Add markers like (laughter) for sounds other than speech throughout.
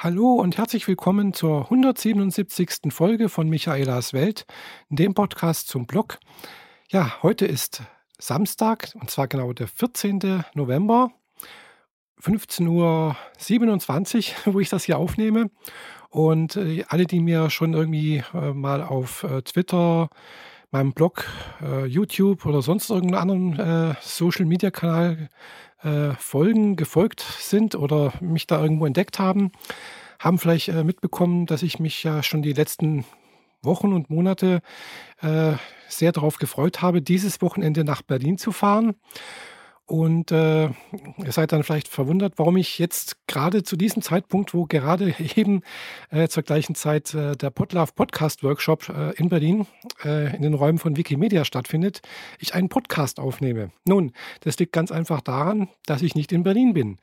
Hallo und herzlich willkommen zur 177. Folge von Michaelas Welt, dem Podcast zum Blog. Ja, heute ist Samstag und zwar genau der 14. November, 15.27 Uhr, (laughs) wo ich das hier aufnehme. Und äh, alle, die mir schon irgendwie äh, mal auf äh, Twitter, meinem Blog, äh, YouTube oder sonst irgendeinem anderen äh, Social-Media-Kanal äh, Folgen gefolgt sind oder mich da irgendwo entdeckt haben, haben vielleicht äh, mitbekommen, dass ich mich ja schon die letzten Wochen und Monate äh, sehr darauf gefreut habe, dieses Wochenende nach Berlin zu fahren. Und äh, ihr seid dann vielleicht verwundert, warum ich jetzt gerade zu diesem Zeitpunkt, wo gerade (laughs) eben äh, zur gleichen Zeit äh, der Podlove Podcast Workshop äh, in Berlin äh, in den Räumen von Wikimedia stattfindet, ich einen Podcast aufnehme. Nun, das liegt ganz einfach daran, dass ich nicht in Berlin bin.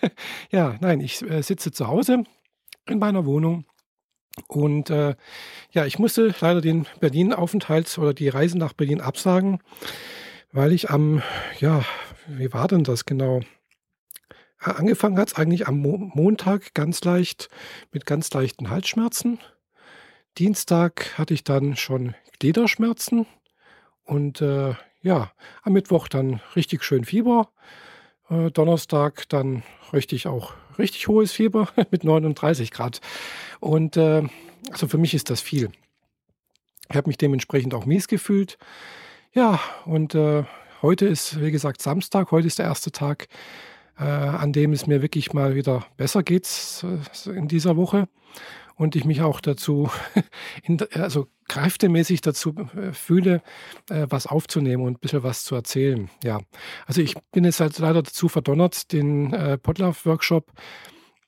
(laughs) ja, nein, ich äh, sitze zu Hause in meiner Wohnung und äh, ja, ich musste leider den Berlin-Aufenthalt oder die Reise nach Berlin absagen, weil ich am, ja, wie war denn das genau? Angefangen hat es eigentlich am Mo Montag ganz leicht mit ganz leichten Halsschmerzen. Dienstag hatte ich dann schon Gliederschmerzen und äh, ja, am Mittwoch dann richtig schön Fieber. Äh, Donnerstag dann richtig auch richtig hohes Fieber (laughs) mit 39 Grad. Und äh, also für mich ist das viel. Ich habe mich dementsprechend auch mies gefühlt. Ja, und äh, Heute ist, wie gesagt, Samstag. Heute ist der erste Tag, äh, an dem es mir wirklich mal wieder besser geht äh, in dieser Woche. Und ich mich auch dazu, (laughs) in, also kräftemäßig dazu äh, fühle, äh, was aufzunehmen und ein bisschen was zu erzählen. Ja, also ich bin jetzt halt leider dazu verdonnert, den äh, Podlove-Workshop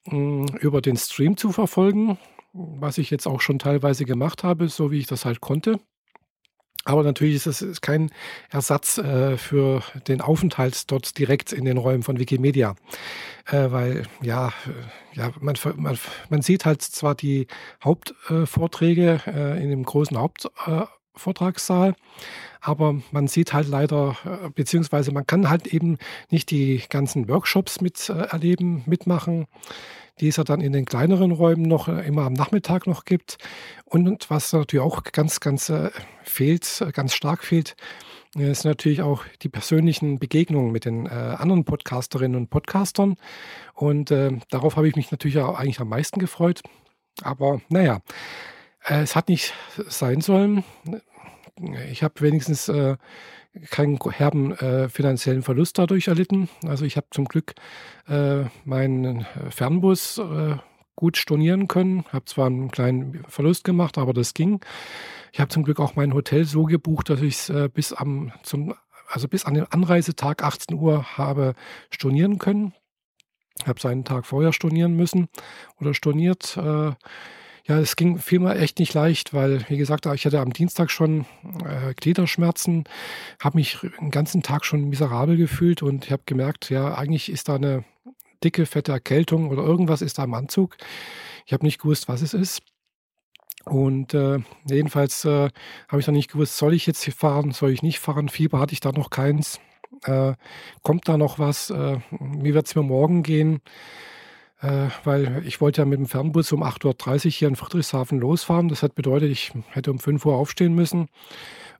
über den Stream zu verfolgen, was ich jetzt auch schon teilweise gemacht habe, so wie ich das halt konnte. Aber natürlich ist es kein Ersatz äh, für den Aufenthalt dort direkt in den Räumen von Wikimedia. Äh, weil, ja, äh, ja man, man, man, sieht halt zwar die Hauptvorträge äh, in dem großen Hauptvortragssaal, aber man sieht halt leider, äh, beziehungsweise man kann halt eben nicht die ganzen Workshops miterleben, äh, mitmachen die es ja dann in den kleineren Räumen noch äh, immer am Nachmittag noch gibt. Und was natürlich auch ganz, ganz äh, fehlt, äh, ganz stark fehlt, ist natürlich auch die persönlichen Begegnungen mit den äh, anderen Podcasterinnen und Podcastern. Und äh, darauf habe ich mich natürlich auch eigentlich am meisten gefreut. Aber naja, äh, es hat nicht sein sollen. Ich habe wenigstens keinen herben äh, finanziellen Verlust dadurch erlitten. Also ich habe zum Glück äh, meinen Fernbus äh, gut stornieren können. Habe zwar einen kleinen Verlust gemacht, aber das ging. Ich habe zum Glück auch mein Hotel so gebucht, dass ich es äh, bis am zum also bis an den Anreisetag 18 Uhr habe stornieren können. Habe es einen Tag vorher stornieren müssen oder storniert. Ja, es ging vielmehr echt nicht leicht, weil, wie gesagt, ich hatte am Dienstag schon äh, Gliederschmerzen, habe mich den ganzen Tag schon miserabel gefühlt und ich habe gemerkt, ja, eigentlich ist da eine dicke, fette Erkältung oder irgendwas ist da im Anzug. Ich habe nicht gewusst, was es ist. Und äh, jedenfalls äh, habe ich dann nicht gewusst, soll ich jetzt hier fahren, soll ich nicht fahren. Fieber hatte ich da noch keins. Äh, kommt da noch was? Äh, wie wird es mir morgen gehen? Äh, weil ich wollte ja mit dem Fernbus um 8.30 Uhr hier in Friedrichshafen losfahren. Das hat bedeutet, ich hätte um 5 Uhr aufstehen müssen,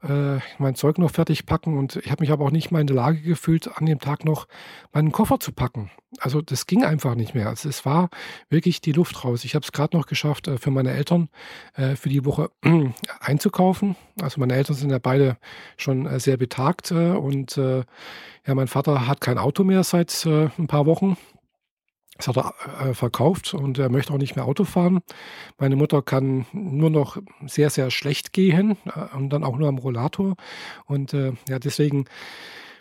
äh, mein Zeug noch fertig packen und ich habe mich aber auch nicht mal in der Lage gefühlt, an dem Tag noch meinen Koffer zu packen. Also das ging einfach nicht mehr. Also es war wirklich die Luft raus. Ich habe es gerade noch geschafft, äh, für meine Eltern äh, für die Woche (clears throat) einzukaufen. Also meine Eltern sind ja beide schon äh, sehr betagt und ja, mein Vater hat kein Auto mehr seit ein paar Wochen. Das hat er äh, verkauft und er möchte auch nicht mehr Auto fahren. Meine Mutter kann nur noch sehr, sehr schlecht gehen äh, und dann auch nur am Rollator. Und äh, ja, deswegen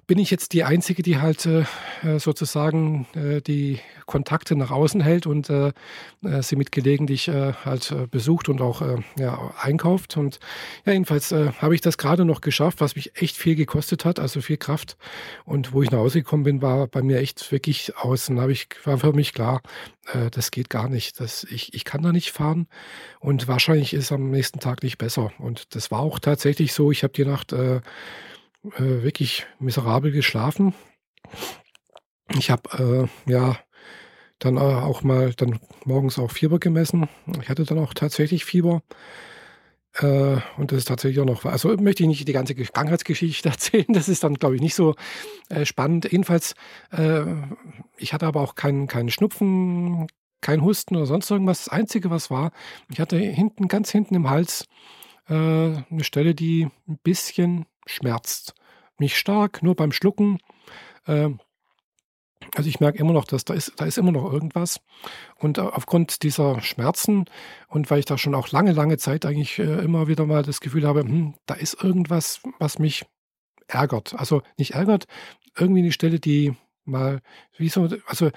bin ich jetzt die Einzige, die halt äh, äh, sozusagen äh, die Kontakte nach außen hält und äh, äh sie mit gelegentlich äh, halt besucht und auch ja, einkauft. Und ja, jedenfalls habe ich das gerade noch geschafft, was mich echt viel gekostet hat, also viel Kraft. Und wo ich nach Hause gekommen bin, war bei mir echt wirklich aus. Und habe ich, war für mich klar, das geht gar nicht. Das, ich, ich kann da nicht fahren und wahrscheinlich ist es am nächsten Tag nicht besser. Und das war auch tatsächlich so. Ich habe die Nacht äh, wirklich miserabel geschlafen. Ich habe äh, ja dann äh, auch mal dann morgens auch Fieber gemessen. Ich hatte dann auch tatsächlich Fieber. Äh, und das ist tatsächlich auch noch, also möchte ich nicht die ganze Krankheitsgeschichte (laughs) erzählen, das ist dann, glaube ich, nicht so äh, spannend. Jedenfalls, äh, ich hatte aber auch keinen kein Schnupfen, kein Husten oder sonst irgendwas. Das Einzige, was war, ich hatte hinten, ganz hinten im Hals äh, eine Stelle, die ein bisschen schmerzt. Nicht stark, nur beim Schlucken. Äh, also ich merke immer noch, dass da ist, da ist immer noch irgendwas. Und aufgrund dieser Schmerzen und weil ich da schon auch lange, lange Zeit eigentlich äh, immer wieder mal das Gefühl habe, hm, da ist irgendwas, was mich ärgert. Also nicht ärgert, irgendwie eine Stelle, die mal, wie so, also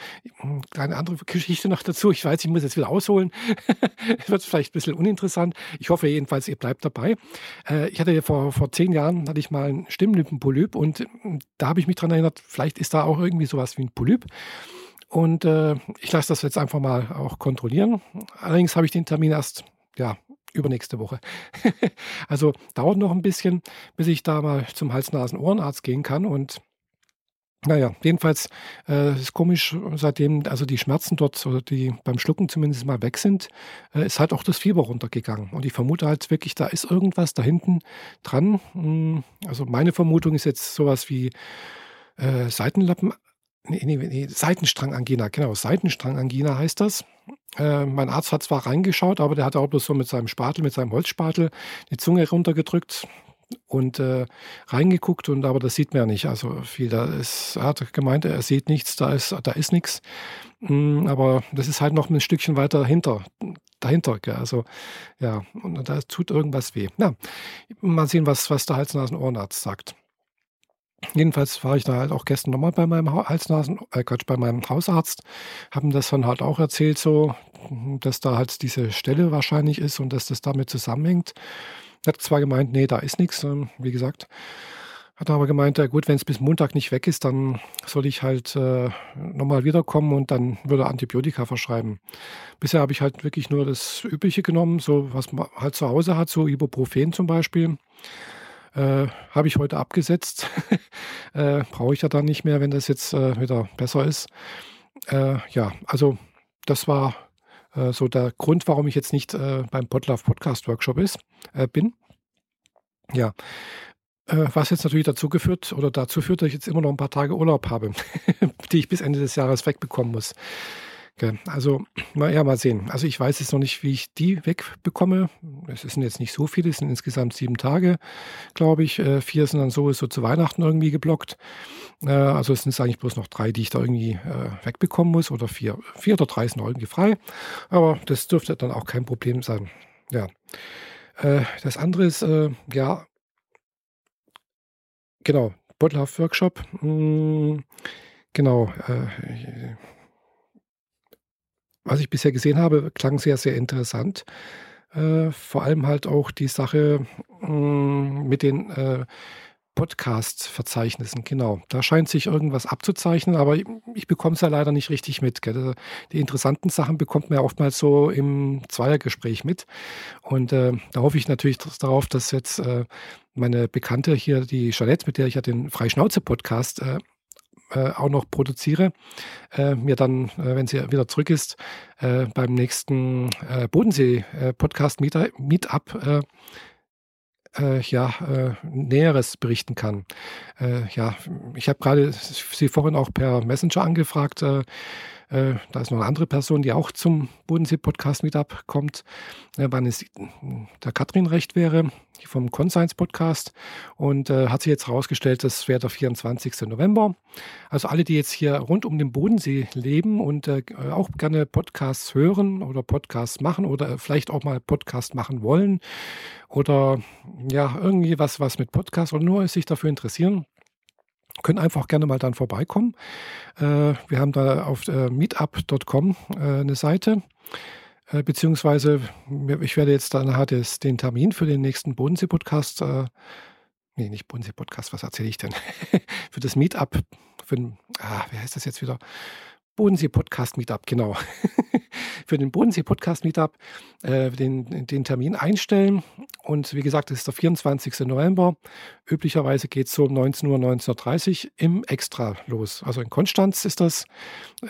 eine andere Geschichte noch dazu. Ich weiß, ich muss jetzt wieder ausholen. (laughs) Wird vielleicht ein bisschen uninteressant. Ich hoffe jedenfalls, ihr bleibt dabei. Äh, ich hatte ja vor, vor zehn Jahren hatte ich mal einen Stimmlippenpolyp und hm, da habe ich mich daran erinnert, vielleicht ist da auch irgendwie sowas wie ein Polyp. Und äh, ich lasse das jetzt einfach mal auch kontrollieren. Allerdings habe ich den Termin erst, ja, übernächste Woche. (laughs) also dauert noch ein bisschen, bis ich da mal zum Hals-Nasen-Ohrenarzt gehen kann und naja, jedenfalls äh, ist komisch, seitdem also die Schmerzen dort oder die beim Schlucken zumindest mal weg sind, äh, ist halt auch das Fieber runtergegangen. Und ich vermute halt wirklich, da ist irgendwas da hinten dran. Hm, also meine Vermutung ist jetzt sowas wie äh, Seitenlappen, nee, nee, nee, Seitenstrangangina, genau, Seitenstrangangina heißt das. Äh, mein Arzt hat zwar reingeschaut, aber der hat auch bloß so mit seinem Spatel, mit seinem Holzspatel die Zunge runtergedrückt und äh, reingeguckt und aber das sieht man ja nicht. Also viel, da ist, er hat gemeint, er sieht nichts, da ist, da ist nichts. Mm, aber das ist halt noch ein Stückchen weiter dahinter. dahinter gell? Also ja, und da tut irgendwas weh. Na, mal sehen, was, was der Hals-Nasen-Ohrenarzt sagt. Jedenfalls war ich da halt auch gestern nochmal bei meinem Hals-Nasen, äh Quatsch, bei meinem Hausarzt, haben das dann halt auch erzählt, so, dass da halt diese Stelle wahrscheinlich ist und dass das damit zusammenhängt. Hat zwar gemeint, nee, da ist nichts, ähm, wie gesagt. Hat aber gemeint, ja gut, wenn es bis Montag nicht weg ist, dann soll ich halt äh, nochmal wiederkommen und dann würde Antibiotika verschreiben. Bisher habe ich halt wirklich nur das Übliche genommen, so was man halt zu Hause hat, so Ibuprofen zum Beispiel. Äh, habe ich heute abgesetzt. (laughs) äh, Brauche ich ja dann nicht mehr, wenn das jetzt äh, wieder besser ist. Äh, ja, also das war äh, so der Grund, warum ich jetzt nicht äh, beim Podlove Podcast Workshop ist, äh, bin. Ja, äh, was jetzt natürlich dazu geführt oder dazu führt, dass ich jetzt immer noch ein paar Tage Urlaub habe, (laughs) die ich bis Ende des Jahres wegbekommen muss. Also, mal, ja, mal sehen. Also, ich weiß jetzt noch nicht, wie ich die wegbekomme. Es sind jetzt nicht so viele, es sind insgesamt sieben Tage, glaube ich. Äh, vier sind dann sowieso zu Weihnachten irgendwie geblockt. Äh, also, es sind eigentlich bloß noch drei, die ich da irgendwie äh, wegbekommen muss. Oder vier, vier oder drei sind noch irgendwie frei. Aber das dürfte dann auch kein Problem sein. Ja. Das andere ist, ja, genau, Bottlove Workshop. Hm, genau was ich bisher gesehen habe, klang sehr, sehr interessant. Äh, vor allem halt auch die Sache mm, mit den äh, Podcast-Verzeichnissen, genau. Da scheint sich irgendwas abzuzeichnen, aber ich, bekomme es ja leider nicht richtig mit. Gell? Die interessanten Sachen bekommt man ja oftmals so im Zweiergespräch mit. Und äh, da hoffe ich natürlich darauf, dass jetzt meine Bekannte hier, die Jeanette, mit der ich ja den Freischnauze-Podcast äh, auch noch produziere, äh, mir dann, äh, wenn sie wieder zurück ist, äh, beim nächsten äh, Bodensee-Podcast-Meetup ja, Näheres berichten kann. ja, ich habe gerade Sie vorhin auch per Messenger angefragt, äh, da ist noch eine andere Person, die auch zum Bodensee-Podcast-Meetup kommt, äh, wann es der Katrin recht wäre, vom Conscience-Podcast. Und äh, hat sich jetzt herausgestellt, das wäre der 24. November. Also alle, die jetzt hier rund um den Bodensee leben und äh, auch gerne Podcasts hören oder Podcasts machen oder vielleicht auch mal Podcast machen wollen oder ja, irgendwie was, was mit Podcast oder nur sich dafür interessieren, können einfach gerne mal dann vorbeikommen. Äh, wir haben da auf äh, meetup.com äh, eine Seite. Äh, beziehungsweise, ich werde jetzt dann nachher den Termin für den nächsten Bodensee-Podcast, äh, nee, nicht Bodensee-Podcast, was erzähle ich denn? (laughs) für das Meetup, für ah, wie heißt das jetzt wieder? Bodensee-Podcast-Meetup, genau. (laughs) für den Bodensee-Podcast-Meetup äh, den, den Termin einstellen Und wie gesagt, es ist der 24. November. Üblicherweise geht es so um 19 Uhr, 19.30 Uhr im Extra los. Also in Konstanz ist das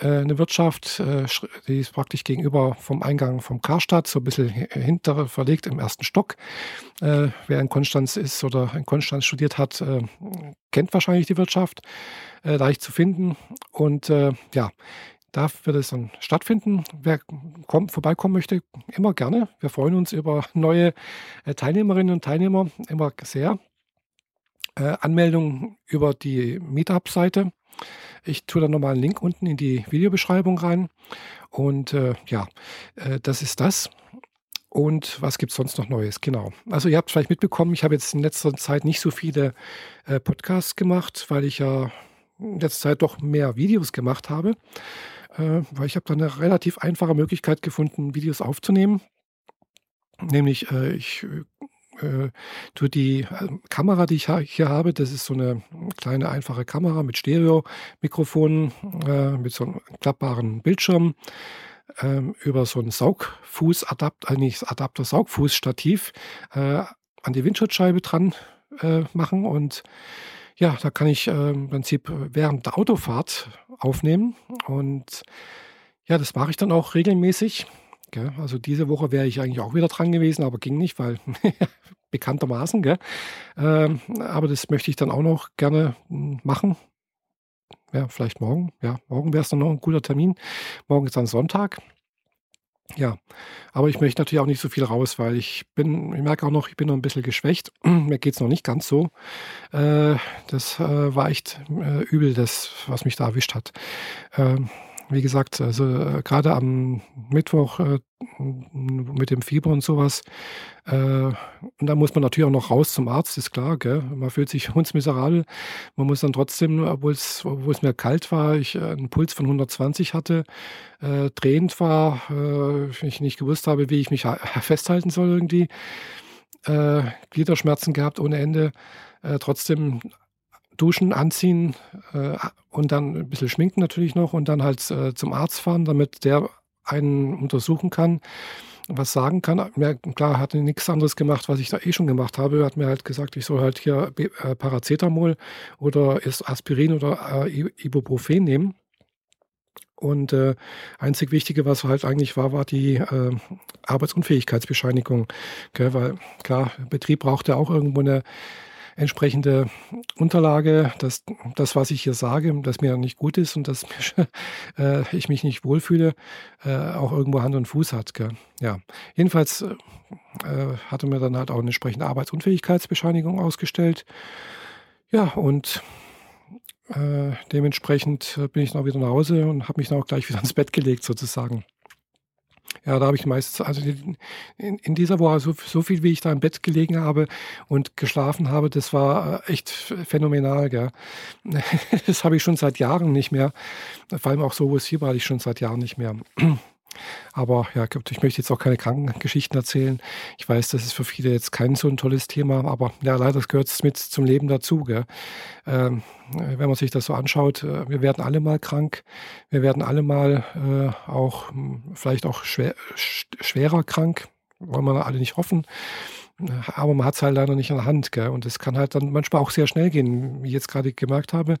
äh, eine Wirtschaft, äh, die ist praktisch gegenüber vom Eingang vom Karstadt, so ein bisschen hinter verlegt im ersten Stock. Äh, wer in Konstanz ist oder in Konstanz studiert hat, äh, kennt wahrscheinlich die Wirtschaft. Äh, leicht zu finden. Und äh, ja, da wird es dann stattfinden. Wer kommt, vorbeikommen möchte, immer gerne. Wir freuen uns über neue äh, Teilnehmerinnen und Teilnehmer, immer sehr. Äh, Anmeldung über die Meetup-Seite. Ich tue da nochmal einen Link unten in die Videobeschreibung rein. Und äh, ja, äh, das ist das. Und was gibt es sonst noch Neues? Genau. Also ihr habt vielleicht mitbekommen, ich habe jetzt in letzter Zeit nicht so viele äh, Podcasts gemacht, weil ich ja in letzter Zeit doch mehr Videos gemacht habe äh, weil ich habe da eine relativ einfache Möglichkeit gefunden, Videos aufzunehmen. Nämlich, äh, ich äh, tue die äh, Kamera, die ich hier habe, das ist so eine kleine einfache Kamera mit Stereo-Mikrofonen, äh, mit so einem klappbaren Bildschirm ähm, über so einen Saugfußadapter, äh, nicht Adapter, Saugfußstativ äh, an die Windschutzscheibe dran äh, machen und ja, da kann ich äh, im Prinzip während der Autofahrt aufnehmen. Und ja, das mache ich dann auch regelmäßig. Gell? Also diese Woche wäre ich eigentlich auch wieder dran gewesen, aber ging nicht, weil (laughs) bekanntermaßen. Gell? Ähm, aber das möchte ich dann auch noch gerne hm, machen. Ja, vielleicht morgen. Ja, morgen wäre es dann noch ein guter Termin. Morgen ist dann Sonntag. Ja, aber ich möchte natürlich auch nicht so viel raus, weil ich bin, ich merke auch noch, ich bin noch ein bisschen geschwächt. (clears throat) Mir geht es noch nicht ganz so. Äh, das äh, war echt äh, übel, das, was mich da erwischt hat. Ähm, wie gesagt, also äh, gerade am Mittwoch äh, mit dem Fieber und sowas, äh, und da muss man natürlich auch noch raus zum Arzt, ist klar, gell? man fühlt sich (laughs) hundsmiserabel. Man muss dann trotzdem, obwohl es mir kalt war, ich äh, einen Puls von 120 hatte, äh, drehend war, äh, ich nicht gewusst habe, wie ich mich festhalten soll irgendwie, äh, Gliederschmerzen gehabt ohne Ende, trotzdem duschen, anziehen äh, und dann ein bisschen schminken natürlich noch und dann halt äh, zum Arzt fahren, damit der einen untersuchen kann, was sagen kann. Mir, klar, hat nichts anderes gemacht, was ich da eh schon gemacht habe. Er hat mir halt gesagt, ich soll halt hier äh, Paracetamol oder Aspirin oder äh, Ibuprofen nehmen. Und äh, einzig Wichtige, was halt eigentlich war, war die äh, Arbeitsunfähigkeitsbescheinigung. Gell? Weil klar, Betrieb braucht ja auch irgendwo eine entsprechende Unterlage, dass das, was ich hier sage, dass mir nicht gut ist und dass (laughs) äh, ich mich nicht wohlfühle, äh, auch irgendwo Hand und Fuß hat. Gell? Ja, jedenfalls äh, hatte mir dann halt auch eine entsprechende Arbeitsunfähigkeitsbescheinigung ausgestellt. Ja, und äh, dementsprechend bin ich dann wieder nach Hause und habe mich dann auch gleich wieder ins Bett gelegt sozusagen. Ja, da habe ich meistens, also in, in, dieser Woche so, so viel, wie ich da im Bett gelegen habe und geschlafen habe, das war äh, echt phänomenal. Gell? (laughs) Das habe ich schon seit Jahren nicht mehr. Vor allem auch so, wo es hier war, ich schon seit Jahren nicht mehr. Aber ja, ich möchte jetzt auch keine Krankengeschichten erzählen. Ich weiß, das ist für viele jetzt kein so ein tolles Thema, aber ja, leider gehört es mit zum Leben dazu. Ähm, wenn man sich das so anschaut, äh, wir werden alle mal krank. Wir werden alle mal äh, auch hm, vielleicht auch schwer, schwerer krank. Wollen wir alle nicht hoffen. Aber man hat es halt leider nicht in der Hand. Gell? Und es kann halt dann manchmal auch sehr schnell gehen, wie ich jetzt gerade gemerkt habe.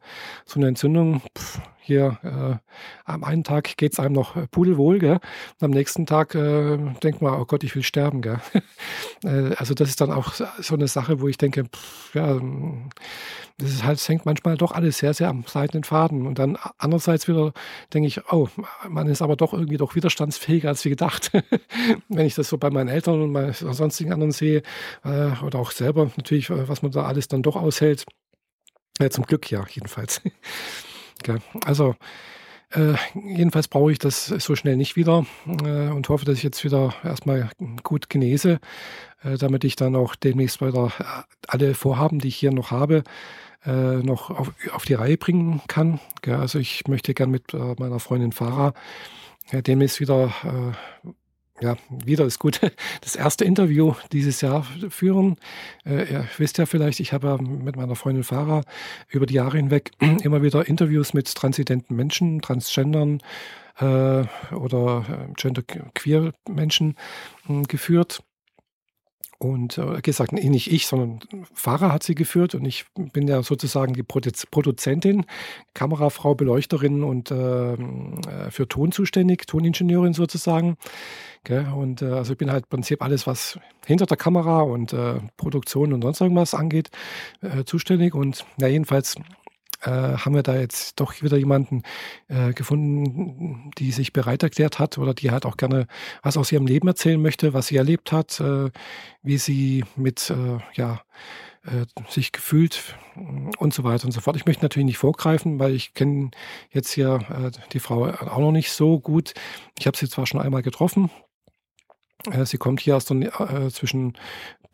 So eine Entzündung, pff, hier äh, am einen Tag geht es einem noch pudelwohl, gell? Und am nächsten Tag äh, denkt man, oh Gott, ich will sterben. Gell? (laughs) äh, also das ist dann auch so eine Sache, wo ich denke, pff, ja, das ist halt, es hängt manchmal doch alles sehr, sehr am seidenen Faden. Und dann andererseits wieder denke ich, oh, man ist aber doch irgendwie doch widerstandsfähiger als wie gedacht. (laughs) Wenn ich das so bei meinen Eltern und bei sonstigen anderen sehe, äh, oder auch selber natürlich, äh, was man da alles dann doch aushält. Ja, zum Glück ja, jedenfalls. (laughs) ja, also, äh, jedenfalls brauche ich das so schnell nicht wieder äh, und hoffe, dass ich jetzt wieder erstmal gut genese, äh, damit ich dann auch demnächst weiter äh, alle Vorhaben, die ich hier noch habe, äh, noch auf, auf, die Reihe bringen kann. Ja, also ich möchte gern mit äh, meiner Freundin Farah demnächst wieder ja, wieder ist gut, (laughs) das erste Interview dieses Jahr führen. Äh, ihr wisst ja vielleicht, ich habe mit meiner Freundin Farah über die Jahre hinweg (clears throat) immer wieder Interviews mit transidenten Menschen, Transgendern äh, oder äh, genderqueer Menschen äh, geführt. Und äh, gesagt, nicht ich, sondern Fahrer hat sie geführt und ich bin ja sozusagen die Produzentin, Kamerafrau, Beleuchterin und ähm, äh, für Ton zuständig, Toningenieurin sozusagen. Gell? Und äh, also ich bin halt im Prinzip alles, was hinter der Kamera und äh, Produktion und sonst irgendwas angeht, äh, zuständig. Und ja, jedenfalls äh, haben wir da jetzt doch wieder jemanden äh, gefunden, die sich bereit erklärt hat oder die halt auch gerne was aus ihrem Leben erzählen möchte, was sie erlebt hat, äh, wie sie mit, äh, ja, äh, sich gefühlt und so weiter und so fort. Ich möchte natürlich nicht vorgreifen, weil ich kenne jetzt hier äh, die Frau auch noch nicht so gut. Ich habe sie zwar schon einmal getroffen, Sie kommt hier aus der, äh, zwischen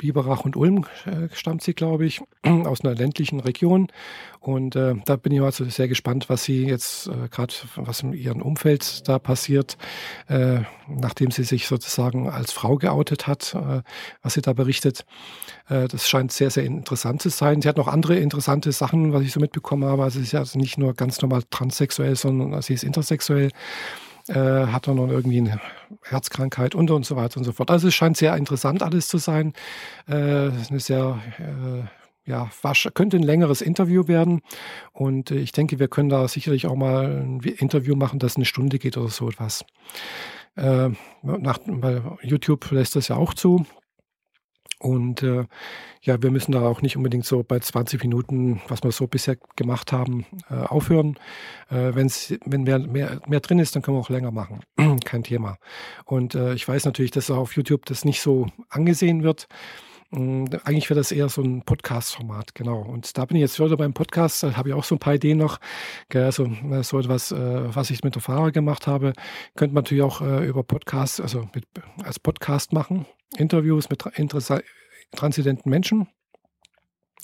Biberach und Ulm äh, stammt sie, glaube ich, (clears throat) aus einer ländlichen Region. Und äh, da bin ich also sehr gespannt, was sie jetzt äh, gerade, was in ihrem Umfeld da passiert, äh, nachdem sie sich sozusagen als Frau geoutet hat, äh, was sie da berichtet. Äh, das scheint sehr, sehr interessant zu sein. Sie hat noch andere interessante Sachen, was ich so mitbekommen habe. Also sie ist also nicht nur ganz normal transsexuell, sondern sie ist intersexuell äh, hat er noch irgendwie eine Herzkrankheit und, und so weiter und so fort. Also es scheint sehr interessant alles zu sein. Äh, eine sehr äh, ja, könnte ein längeres Interview werden. Und äh, ich denke, wir können da sicherlich auch mal ein Interview machen, das eine Stunde geht oder so etwas. Äh, nach, YouTube lässt das ja auch zu. Und äh, ja, wir müssen da auch nicht unbedingt so bei 20 Minuten, was wir so bisher gemacht haben, äh, aufhören. Äh, wenn's, wenn mehr, mehr, mehr drin ist, dann können wir auch länger machen. (clears throat) Kein Thema. Und äh, ich weiß natürlich, dass auf YouTube das nicht so angesehen wird. Mm, eigentlich wäre das eher so ein Podcast-Format, genau. Und da bin ich jetzt wieder beim Podcast, da habe ich auch so ein paar Ideen noch. Also äh, so etwas, äh, was ich mit der Fahrer gemacht habe, könnte man natürlich auch äh, über Podcast, also mit, als Podcast machen. Interviews mit transidenten Menschen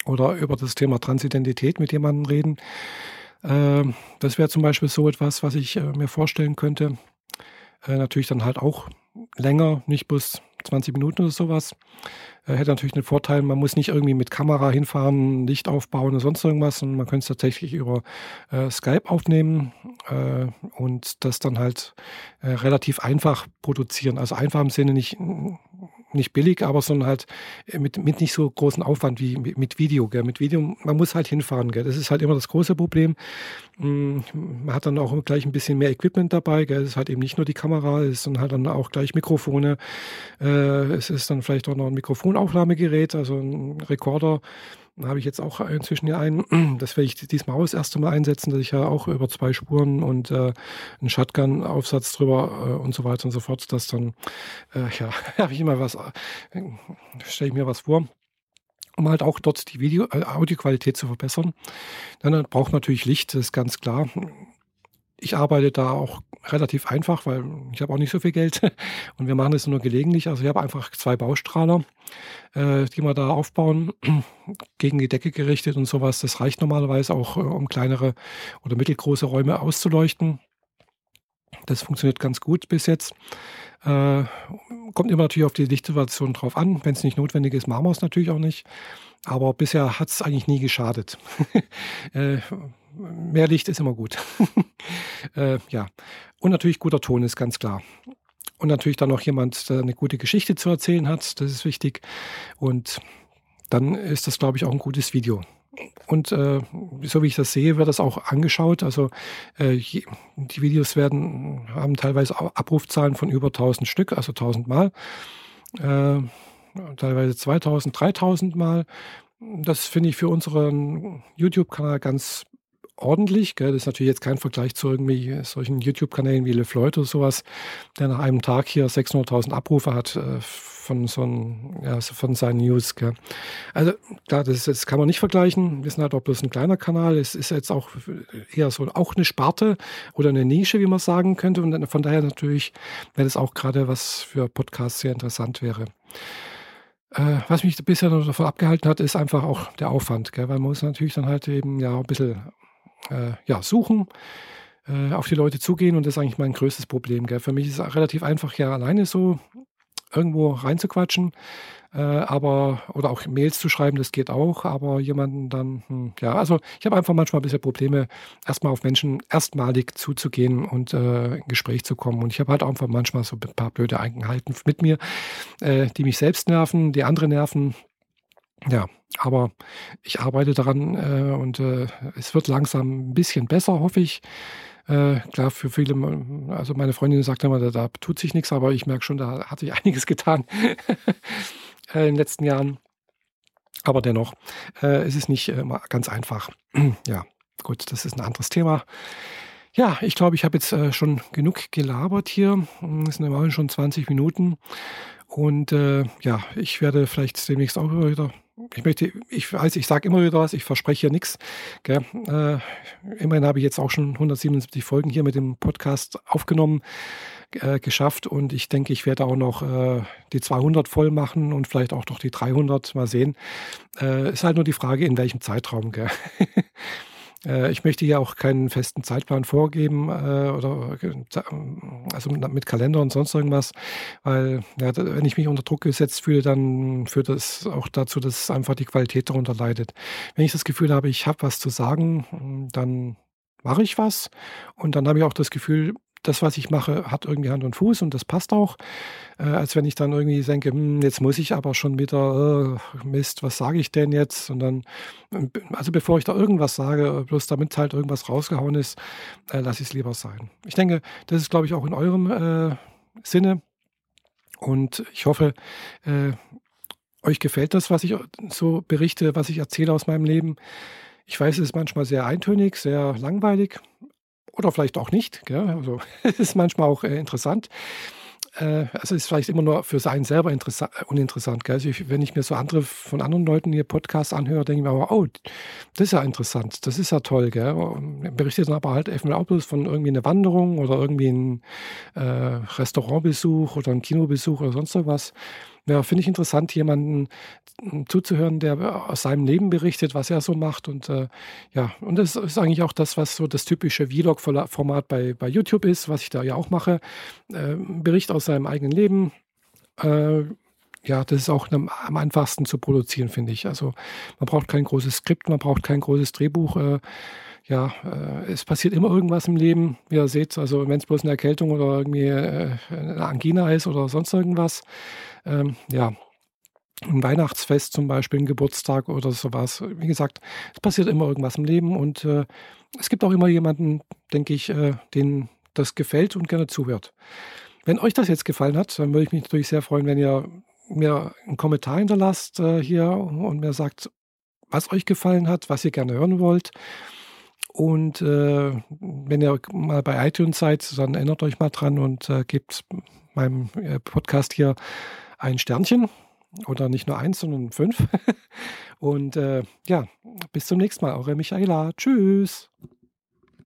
oder über das Thema Transidentität mit jemandem reden. Ähm, das wäre zum Beispiel so etwas, was ich mir vorstellen könnte. Natürlich dann halt auch länger, nicht bloß 20 Minuten oder sowas. Äh, hätte natürlich den Vorteil, man muss nicht irgendwie mit Kamera hinfahren, Licht aufbauen oder sonst irgendwas, sondern man könnte es tatsächlich über äh, Skype aufnehmen äh, und das dann halt äh, relativ einfach produzieren. Also einfach im Sinne nicht nicht billig, aber sondern halt äh, mit, mit nicht so großen Aufwand wie mit Video. Gell. Mit Video, man muss halt hinfahren. Gell. Das ist halt immer das große Problem. Mm, man hat dann auch gleich ein bisschen mehr Equipment dabei. Gell. Es ist halt eben nicht nur die Kamera, es sind halt dann auch gleich Mikrofone. Äh, es ist dann vielleicht auch noch ein Mikrofonaufnahmegerät, also ein Rekorder. Habe ich jetzt auch inzwischen hier einen. (clears throat) Das werde ich diesmal auch das erste Mal einsetzen, dass ich ja auch über zwei Spuren und äh, einen Shotgun-Aufsatz drüber äh, und so weiter und so fort, dass dann, äh, ja, (laughs) habe ich immer was, äh, stelle ich mir was vor um halt auch dort die Video, äh, Audioqualität zu verbessern. Dann braucht man natürlich Licht, das ist ganz klar ich arbeite da auch relativ einfach, weil ich habe auch nicht so viel Geld (laughs) und wir machen das nur gelegentlich. Also ich habe einfach zwei Baustrahler, äh, die wir da aufbauen, (clears throat) gegen die Decke gerichtet und sowas. Das reicht normalerweise auch, äh, um kleinere oder mittelgroße Räume auszuleuchten. Das funktioniert ganz gut bis jetzt. Äh, kommt immer natürlich auf die Lichtsituation drauf an. Wenn es nicht notwendig ist, machen wir es natürlich auch nicht. Aber bisher hat es eigentlich nie geschadet. (laughs) mehr Licht ist immer gut. (laughs) äh, ja. Und natürlich guter Ton ist ganz klar. Und natürlich dann noch jemand, der eine gute Geschichte zu erzählen hat. Das ist wichtig. Und dann ist das, glaube ich, auch ein gutes Video. Und äh, so wie ich das sehe, wird das auch angeschaut. Also äh, die Videos werden, haben teilweise Abrufzahlen von über 1000 Stück, also 1000 Mal. Äh, teilweise 2000, 3000 Mal. Das finde ich für unseren YouTube-Kanal ganz ordentlich. Gell? Das ist natürlich jetzt kein Vergleich zu irgendwie solchen YouTube-Kanälen wie LeFloid oder sowas, der nach einem Tag hier 600.000 Abrufe hat äh, von, so ein, ja, von seinen News. Gell? Also klar, das, das kann man nicht vergleichen. Wir sind halt auch bloß ein kleiner Kanal. Es ist jetzt auch eher so auch eine Sparte oder eine Nische, wie man sagen könnte. Und von daher natürlich wäre das auch gerade was für Podcasts sehr interessant wäre. Äh, was mich bisher noch davon abgehalten hat, ist einfach auch der Aufwand, gell? weil man muss natürlich dann halt eben ja ein bisschen äh, ja, suchen, äh, auf die Leute zugehen und das ist eigentlich mein größtes Problem. Gell? Für mich ist es relativ einfach, ja alleine so irgendwo reinzuquatschen. Äh, aber, oder auch Mails zu schreiben, das geht auch, aber jemanden dann, hm, ja, also ich habe einfach manchmal ein bisschen Probleme, erstmal auf Menschen erstmalig zuzugehen und äh, in Gespräch zu kommen. Und ich habe halt auch einfach manchmal so ein paar blöde Eigenheiten mit mir, äh, die mich selbst nerven, die andere nerven. Ja, aber ich arbeite daran äh, und äh, es wird langsam ein bisschen besser, hoffe ich. Äh, klar, für viele, also meine Freundin sagt immer, da, da tut sich nichts, aber ich merke schon, da hat sich (laughs) einiges getan äh, in den letzten Jahren. Aber dennoch, äh, es ist nicht immer ganz einfach. (clears throat) ja, gut, das ist ein anderes Thema. Ja, ich glaube, ich habe jetzt äh, schon genug gelabert hier. Es sind immerhin schon 20 Minuten. Und äh, ja, ich werde vielleicht demnächst auch wieder ich möchte, ich weiß, ich sage immer wieder was, ich verspreche hier nichts. Äh, immerhin habe ich jetzt auch schon 177 Folgen hier mit dem Podcast aufgenommen, äh, geschafft und ich denke, ich werde auch noch äh, die 200 voll machen und vielleicht auch noch die 300, mal sehen. Äh, ist halt nur die Frage, in welchem Zeitraum. (laughs) Äh, ich möchte ja auch keinen festen Zeitplan vorgeben äh, oder äh, also mit Kalender und sonst irgendwas, weil ja, wenn ich mich unter Druck gesetzt fühle, dann führt das auch dazu, dass einfach die Qualität darunter leidet. Wenn ich das Gefühl habe, ich habe was zu sagen, dann mache ich was und dann habe ich auch das Gefühl, das, was ich mache, hat irgendwie Hand und Fuß und das passt auch. Äh, als wenn ich dann irgendwie denke, hm, jetzt muss ich aber schon wieder, äh, Mist, was sage ich denn jetzt? Und dann, äh, also bevor ich da irgendwas sage, bloß damit halt irgendwas rausgehauen ist, äh, lasse ich es lieber sein. Ich denke, das ist, glaube ich, auch in eurem äh, Sinne. Und ich hoffe, äh, euch gefällt das, was ich so berichte, was ich erzähle aus meinem Leben. Ich weiß, es ist manchmal sehr eintönig, sehr langweilig, oder vielleicht auch nicht. Gell? Also (laughs) ist manchmal auch äh, interessant. Äh, also ist vielleicht immer nur für sein selber uninteressant. Gell? Also ich, wenn ich mir so andere von anderen Leuten hier Podcasts anhöre, denke ich mir aber, oh, das ist ja interessant, das ist ja toll. Gell? Berichtet dann aber halt eben auch bloß von irgendwie einer Wanderung oder irgendwie einem äh, Restaurantbesuch oder einem Kinobesuch oder sonst was. Ja, finde ich interessant, jemanden zuzuhören, der aus seinem Leben berichtet, was er so macht. Und äh, ja, und das ist eigentlich auch das, was so das typische Vlog-Format bei, bei YouTube ist, was ich da ja auch mache. Äh, Bericht aus seinem eigenen Leben. Äh, ja, das ist auch am, am einfachsten zu produzieren, finde ich. Also man braucht kein großes Skript, man braucht kein großes Drehbuch. Äh, ja, äh, es passiert immer irgendwas im Leben, wie ihr seht. Also wenn es bloß eine Erkältung oder irgendwie äh, eine Angina ist oder sonst irgendwas. Ähm, ja, ein Weihnachtsfest zum Beispiel, ein Geburtstag oder sowas. Wie gesagt, es passiert immer irgendwas im Leben und äh, es gibt auch immer jemanden, denke ich, äh, den das gefällt und gerne zuhört. Wenn euch das jetzt gefallen hat, dann würde ich mich natürlich sehr freuen, wenn ihr mir einen Kommentar hinterlasst äh, hier und mir sagt, was euch gefallen hat, was ihr gerne hören wollt. Und äh, wenn ihr mal bei iTunes seid, dann erinnert euch mal dran und äh, gebt meinem äh, Podcast hier ein Sternchen. Oder nicht nur eins, sondern fünf. (laughs) und äh, ja, bis zum nächsten Mal. Eure Michaela. Tschüss.